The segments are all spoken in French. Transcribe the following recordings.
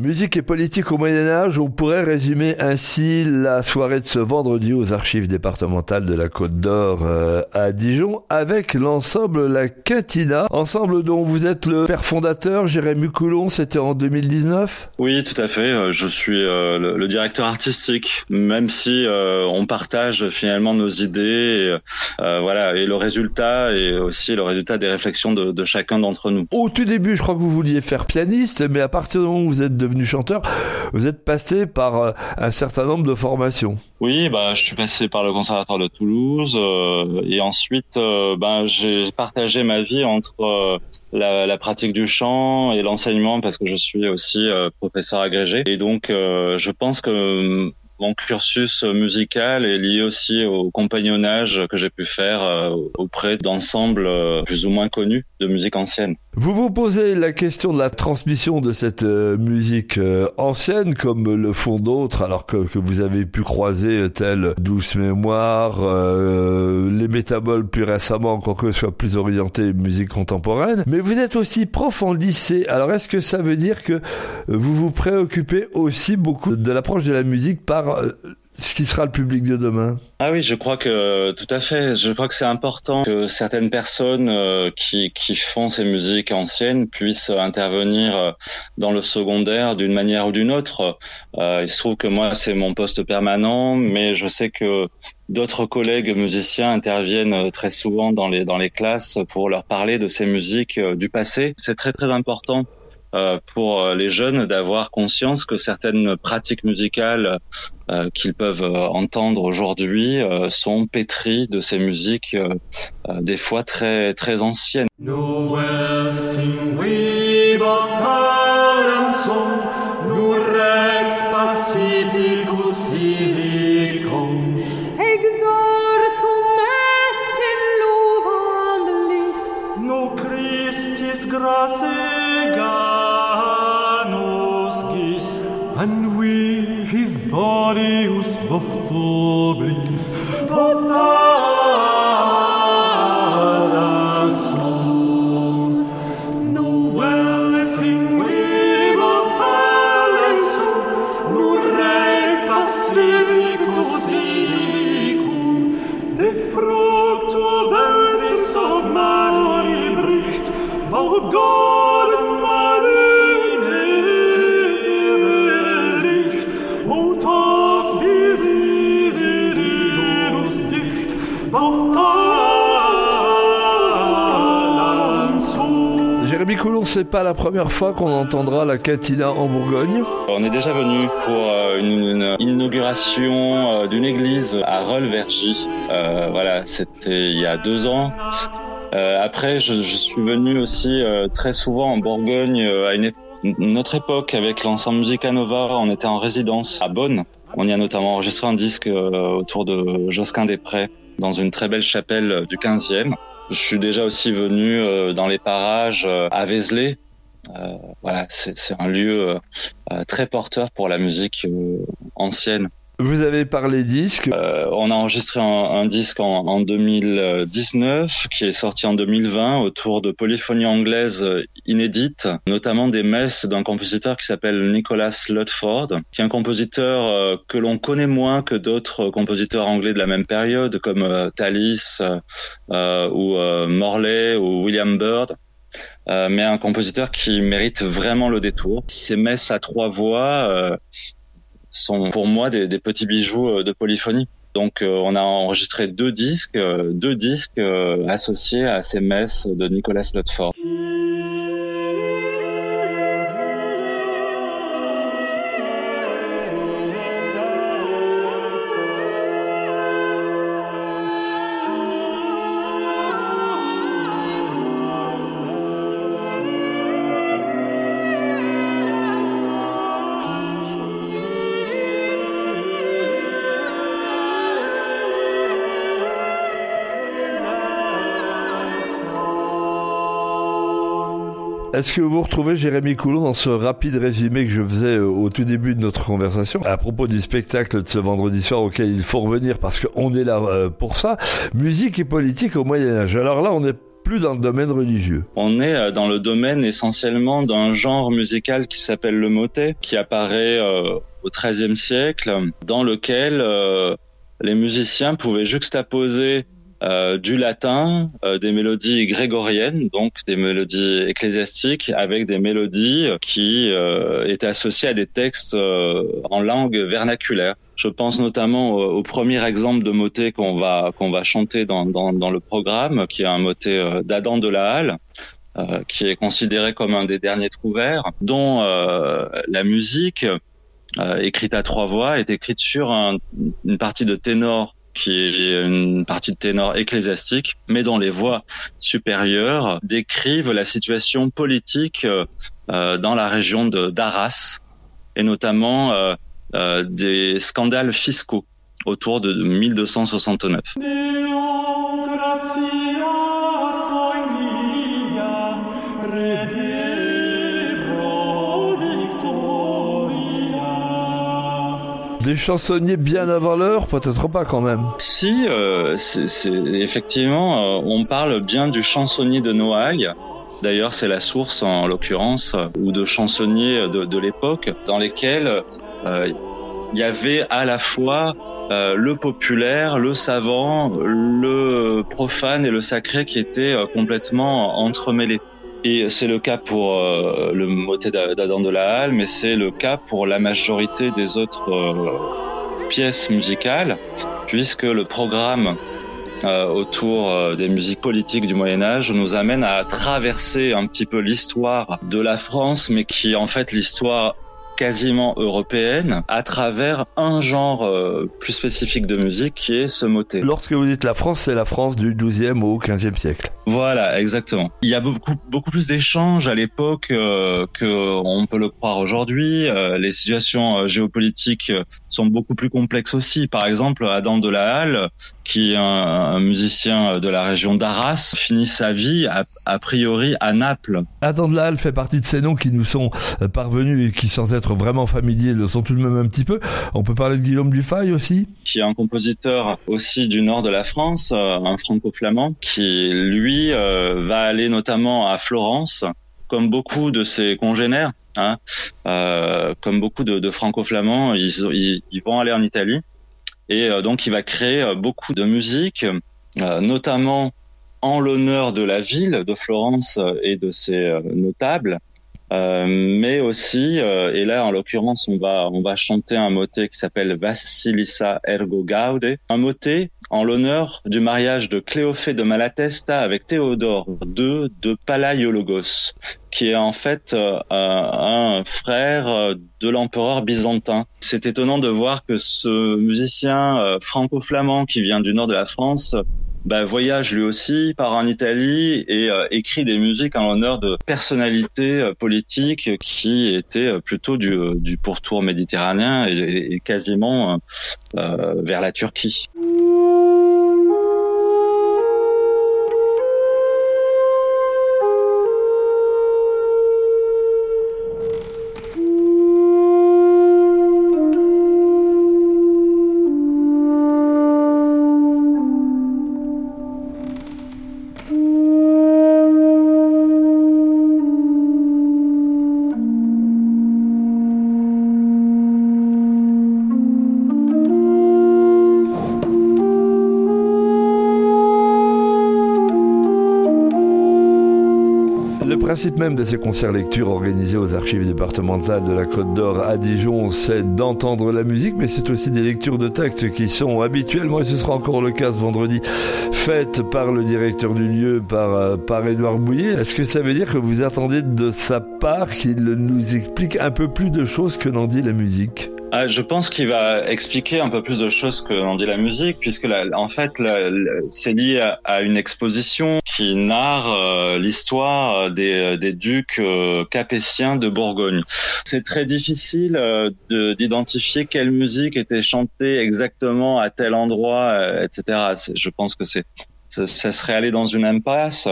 Musique et politique au Moyen Âge, on pourrait résumer ainsi la soirée de ce vendredi aux archives départementales de la Côte d'Or euh, à Dijon avec l'ensemble La Quintina, ensemble dont vous êtes le père fondateur, Jérémy Coulon, c'était en 2019 Oui, tout à fait, euh, je suis euh, le, directeur artistique, même si on partage finalement nos idées, et, voilà, et le résultat et aussi le résultat des réflexions de, de chacun d'entre nous. Au tout début, je crois que vous vouliez faire pianiste, mais à partir du moment où vous êtes devenu chanteur, vous êtes passé par euh, un certain nombre de formations. Oui, bah, je suis passé par le conservatoire de Toulouse euh, et ensuite, euh, ben, j'ai partagé ma vie entre la, pratique du chant et l'enseignement parce que je suis aussi professeur agrégé. Et donc, je pense que mon cursus musical est lié aussi au compagnonnage que j'ai pu faire auprès d'ensembles plus ou moins connus de musique ancienne. Vous vous posez la question de la transmission de cette euh, musique ancienne comme le font d'autres alors que, vous avez pu croiser telle Douce Mémoire, les Métaboles plus récemment encore que soit plus orienté musique contemporaine. Mais vous êtes aussi prof en lycée. Alors est-ce que ça veut dire que vous vous préoccupez aussi beaucoup de l'approche de la musique par euh, ce qui sera le public de demain Ah oui, je crois que tout à fait. Je crois que c'est important que certaines personnes euh, qui, qui font ces musiques anciennes puissent intervenir euh, dans le secondaire d'une manière ou d'une autre. il se trouve que moi, c'est mon poste permanent, mais je sais que d'autres collègues musiciens interviennent très souvent dans les dans les classes pour leur parler de ces musiques du passé. C'est très très important euh, pour euh, les jeunes d'avoir conscience que certaines pratiques musicales euh, qu'ils peuvent entendre aujourd'hui sont pétries de ces musiques des fois très très anciennes. Pistorius Portoblis, Bothar. C'est pas la première fois qu'on entendra la Catina en Bourgogne. On est déjà venu pour euh, une, inauguration euh, d'une église à Rolvergy. Euh, voilà, c'était il y a deux ans. après, je, suis venu aussi très souvent en Bourgogne à une, autre époque avec l'ensemble Musicanova. On était en résidence à Bonn. On y a notamment enregistré un disque autour de Josquin des Prés dans une très belle chapelle du 15e. Je suis déjà aussi venu euh, dans les parages euh, à Vézelay. Euh, voilà, c'est un lieu très porteur pour la musique ancienne. Vous avez parlé disque. Euh, on a enregistré un, disque en, en, 2019 qui est sorti en 2020 autour de polyphonie anglaise inédite, notamment des messes d'un compositeur qui s'appelle Nicholas Ludford, qui est un compositeur euh, que l'on connaît moins que d'autres compositeurs anglais de la même période comme euh, Tallis euh, ou Morley ou William Byrd. mais un compositeur qui mérite vraiment le détour. Ces messes à trois voix sont pour moi des, petits bijoux euh, de polyphonie. Donc euh, on a enregistré deux disques, euh, deux disques associés à ces messes de Nicolas Lutford. Est-ce que vous retrouvez Jérémy Coulon dans ce rapide résumé que je faisais euh, au tout début de notre conversation à propos du spectacle de ce vendredi soir auquel il faut revenir parce qu'on est là euh, pour ça Musique et politique au Moyen Âge. Alors là, on est plus dans le domaine religieux. On est euh, dans le domaine essentiellement d'un genre musical qui s'appelle le motet, qui apparaît au XIIIe siècle, dans lequel les musiciens pouvaient juxtaposer euh, du latin, euh, des mélodies grégoriennes, donc des mélodies ecclésiastiques, avec des mélodies qui euh, étaient associées à des textes en langue vernaculaire. Je pense notamment au, premier exemple de motet qu'on va qu'on va chanter dans, dans, dans, le programme, qui est un motet d'Adam de la Halle. qui est considéré comme un des derniers trouvères, dont la musique écrite à trois voix est écrite sur un, une partie de ténor qui est une partie de ténor ecclésiastique, mais dont les voix supérieures décrivent la situation politique euh, dans la région d'Arras, et notamment euh, euh, des scandales fiscaux autour de 1269. Des chansonniers bien avant l'heure, peut-être pas quand même. Si, euh, c'est effectivement, euh, on parle bien du chansonnier de Noailles. D'ailleurs, c'est la source, en l'occurrence, ou de chansonniers de, l'époque, dans lesquels euh, il y avait à la fois le populaire, le savant, le profane et le sacré qui étaient complètement entremêlés. Et c'est le cas pour euh, le motet d'Adam de la Halle, mais c'est le cas pour la majorité des autres euh, pièces musicales, puisque le programme euh, autour des musiques politiques du Moyen Âge nous amène à traverser un petit peu l'histoire de la France, mais qui est en fait l'histoire quasiment européenne à travers un genre plus spécifique de musique qui est ce motet. Lorsque vous dites la France, c'est la France du 12e au 15e siècle. Voilà, exactement. Il y a beaucoup beaucoup plus d'échanges à l'époque euh, que on peut le croire aujourd'hui. Euh, les situations euh, géopolitiques sont beaucoup plus complexes aussi. Par exemple, Adam de la Halle, qui est un, musicien de la région d'Arras, finit sa vie a, a, priori à Naples. Adam de la Halle fait partie de ces noms qui nous sont parvenus et qui, sans être vraiment familiers, le sont tout de même un petit peu. On peut parler de Guillaume Dufay aussi Qui est un compositeur aussi du nord de la France, un franco-flamand, qui lui euh, va aller notamment à Florence, comme beaucoup de ses congénères. Hein, euh, comme beaucoup de, franco-flamands, ils, vont aller en Italie. Et euh, donc, il va créer beaucoup de musique, notamment en l'honneur de la ville de Florence et de ses notables, mais aussi, et là en l'occurrence on va on va chanter un motet qui s'appelle Vasilissa ergo gaude, un motet en l'honneur du mariage de Cléophée de Malatesta avec Théodore II de Palaiologos, qui est en fait euh, un frère de l'empereur byzantin. C'est étonnant de voir que ce musicien franco-flamand qui vient du nord de la France bah, voyage lui aussi, part en Italie et euh, écrit des musiques en l'honneur de personnalités euh, politiques qui étaient euh, plutôt du, du pourtour méditerranéen et quasiment vers la Turquie. Principe même de ces concerts lecture organisés aux archives départementales de la Côte d'Or à Dijon, c'est d'entendre la musique, mais c'est aussi des lectures de textes qui sont habituellement, et ce sera encore le cas ce vendredi, faites par le directeur du lieu, par, euh, par Édouard Bouillet. Est-ce que ça veut dire que vous attendez de sa part qu'il nous explique un peu plus de choses que n'en dit la musique? Ah, je pense qu'il va expliquer un peu plus de choses que l'on dit la musique, puisque la, en fait, c'est lié à, une exposition qui narre euh, l'histoire des, des, ducs euh, capétiens de Bourgogne. C'est très difficile euh, d'identifier quelle musique était chantée exactement à tel endroit, euh, etc. Je pense que c'est ça, serait aller dans une impasse.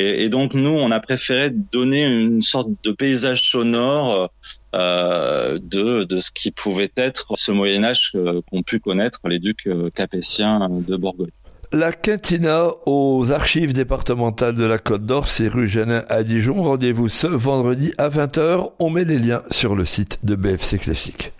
Et, donc nous, on a préféré donner une sorte de paysage sonore euh, de, ce qui pouvait être ce Moyen Âge qu'ont pu connaître les ducs capétiens de Bourgogne. La Quintina aux archives départementales de la Côte d'Or, c'est rue Genin à Dijon. Rendez-vous ce vendredi à 20h. On met les liens sur le site de BFC Classique.